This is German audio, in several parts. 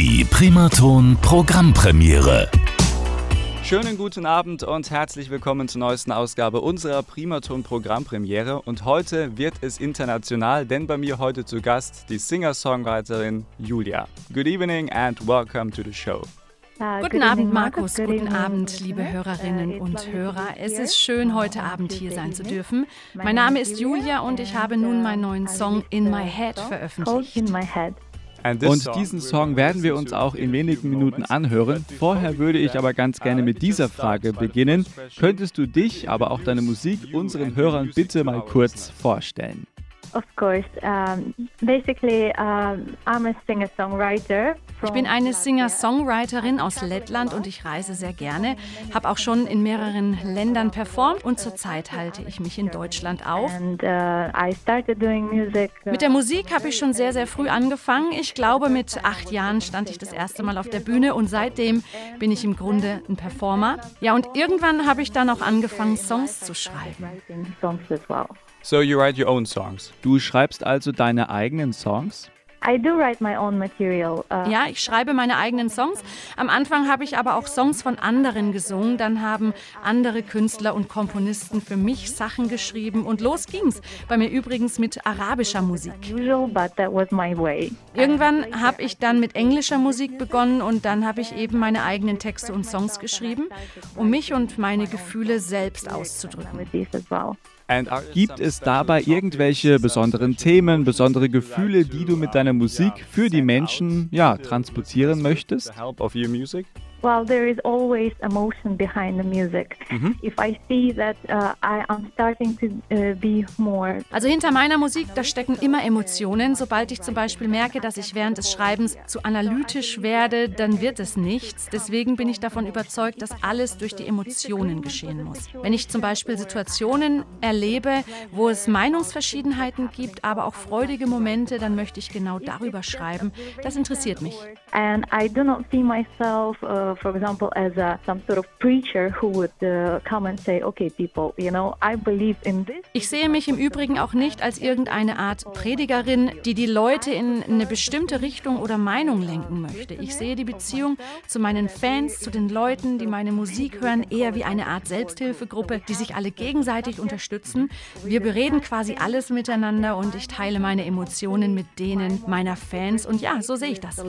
Die Primaton Programmpremiere. Schönen guten Abend und herzlich willkommen zur neuesten Ausgabe unserer Primaton Programmpremiere. Und heute wird es international, denn bei mir heute zu Gast die Singer-Songwriterin Julia. Good evening and welcome to the show. Guten Abend, Markus. Guten Abend, liebe Hörerinnen und Hörer. Es ist schön, heute Abend hier sein zu dürfen. Mein Name ist Julia und ich habe nun meinen neuen Song In My Head veröffentlicht. Und diesen Song werden wir uns auch in wenigen Minuten anhören. Vorher würde ich aber ganz gerne mit dieser Frage beginnen. Könntest du dich, aber auch deine Musik unseren Hörern bitte mal kurz vorstellen? Of course. Um, basically, um, I'm a singer-songwriter. Ich bin eine Singer-Songwriterin aus Lettland und ich reise sehr gerne. Habe auch schon in mehreren Ländern performt und zurzeit halte ich mich in Deutschland auf. And, uh, music, uh, mit der Musik habe ich schon sehr, sehr früh angefangen. Ich glaube, mit acht Jahren stand ich das erste Mal auf der Bühne und seitdem bin ich im Grunde ein Performer. Ja, und irgendwann habe ich dann auch angefangen, Songs zu schreiben. So you write your own songs. Du schreibst also deine eigenen Songs? I do write my own material. Uh ja, ich schreibe meine eigenen Songs. Am Anfang habe ich aber auch Songs von anderen gesungen. Dann haben andere Künstler und Komponisten für mich Sachen geschrieben und los ging's. Bei mir übrigens mit arabischer Musik. Irgendwann habe ich dann mit englischer Musik begonnen und dann habe ich eben meine eigenen Texte und Songs geschrieben, um mich und meine Gefühle selbst auszudrücken. Gibt es dabei irgendwelche besonderen Themen, besondere Gefühle, die du mit deiner Musik für die Menschen ja, transportieren möchtest? Well, there is always emotion behind the music. Mhm. If I see that uh, I am starting to uh, be more. Also hinter meiner Musik, da stecken immer Emotionen. Sobald ich zum Beispiel merke, dass ich während des Schreibens zu analytisch werde, dann wird es nichts. Deswegen bin ich davon überzeugt, dass alles durch die Emotionen geschehen muss. Wenn ich zum Beispiel Situationen erlebe, wo es Meinungsverschiedenheiten gibt, aber auch freudige Momente, dann möchte ich genau darüber schreiben. Das interessiert mich. And I do not see myself. Uh, for example, as a, some sort of preacher who would uh, come and say, okay, people, you know, I believe in this. Ich sehe mich im Übrigen auch nicht als irgendeine Art Predigerin, die die Leute in eine bestimmte Richtung oder Meinung lenken möchte. Ich sehe die Beziehung zu meinen Fans, zu den Leuten, die meine Musik hören, eher wie eine Art Selbsthilfegruppe, die sich alle gegenseitig unterstützen. Wir bereden quasi alles miteinander und ich teile meine Emotionen mit denen meiner Fans und ja, so sehe ich das.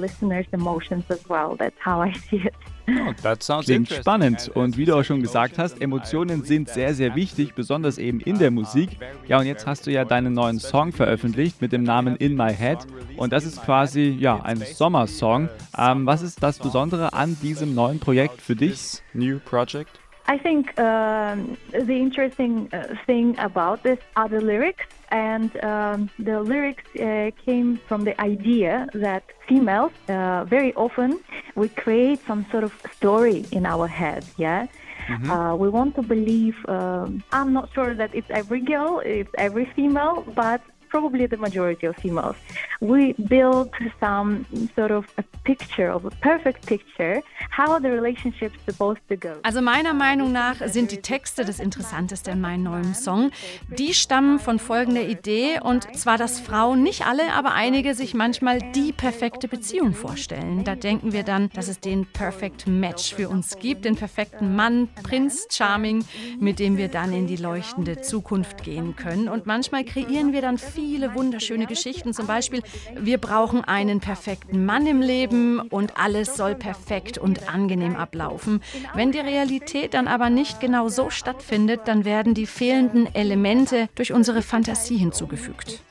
Oh, Klingt spannend. Und wie du auch schon gesagt hast, Emotionen sind sehr, sehr wichtig, besonders eben in der Musik. Ja, und jetzt hast du ja deinen neuen Song veröffentlicht mit dem Namen In My Head. Und das ist quasi ja ein Sommersong. Ähm, was ist das Besondere an diesem neuen Projekt für dich? New Project? I think um, the interesting uh, thing about this are the lyrics, and um, the lyrics uh, came from the idea that females uh, very often we create some sort of story in our head, yeah. Mm-hmm. Uh, we want to believe. Um, I'm not sure that it's every girl, it's every female, but probably the majority of females, we build some sort of picture of a perfect picture how the relationship's supposed to go. Also meiner Meinung nach sind die Texte das Interessanteste in meinem neuen Song. Die stammen von folgender Idee und zwar, dass Frauen nicht alle, aber einige sich manchmal die perfekte Beziehung vorstellen. Da denken wir dann, dass es den Perfect Match für uns gibt, den perfekten Mann, Prinz Charming, mit dem wir dann in die leuchtende Zukunft gehen können. Und manchmal kreieren wir dann viel viele wunderschöne Geschichten. Zum Beispiel, wir brauchen einen perfekten Mann im Leben und alles soll perfekt und angenehm ablaufen. Wenn die Realität dann aber nicht genau so stattfindet, dann werden die fehlenden Elemente durch unsere Fantasie hinzugefügt.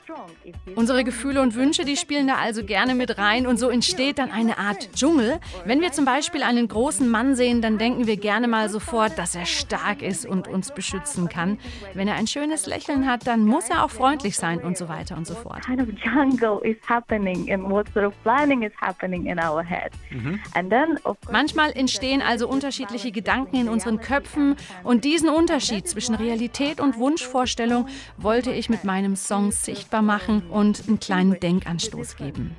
Unsere Gefühle und Wünsche, die spielen da also gerne mit rein und so entsteht dann eine Art Dschungel. Wenn wir zum Beispiel einen großen Mann sehen, dann denken wir gerne mal sofort, dass er stark ist und uns beschützen kann. Wenn er ein schönes Lächeln hat, dann muss er auch freundlich sein und so weiter und so fort. Kind of jungle is happening and what sort of planning is happening in our head. Mhm. And then Manchmal entstehen also unterschiedliche Gedanken in unseren Köpfen und diesen Unterschied zwischen Realität und Wunschvorstellung wollte ich mit meinem Song sichtbar machen machen und einen kleinen Denkanstoß geben.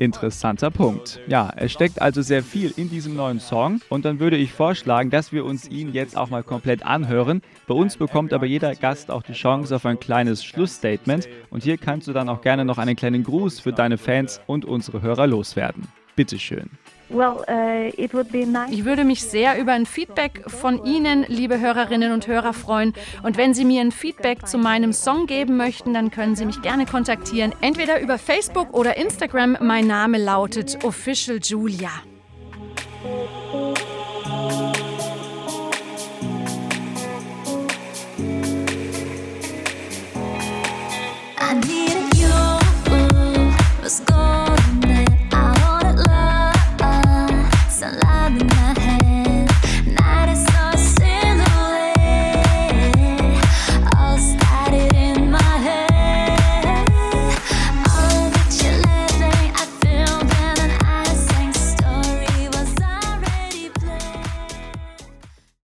Interessanter Punkt. Ja, es steckt also sehr viel in diesem neuen Song und dann würde ich vorschlagen, dass wir uns ihn jetzt auch mal komplett anhören. Bei uns bekommt aber jeder Gast auch die Chance auf ein kleines Schlussstatement und hier kannst du dann auch gerne noch einen kleinen Gruß für deine Fans und unsere Hörer loswerden. Bitteschön. Uh, ich würde mich sehr über ein Feedback von Ihnen, liebe Hörerinnen und Hörer, freuen. Und wenn Sie mir ein Feedback zu meinem Song geben möchten, dann können Sie mich gerne kontaktieren. Entweder über Facebook oder Instagram. Mein Name lautet Official Julia.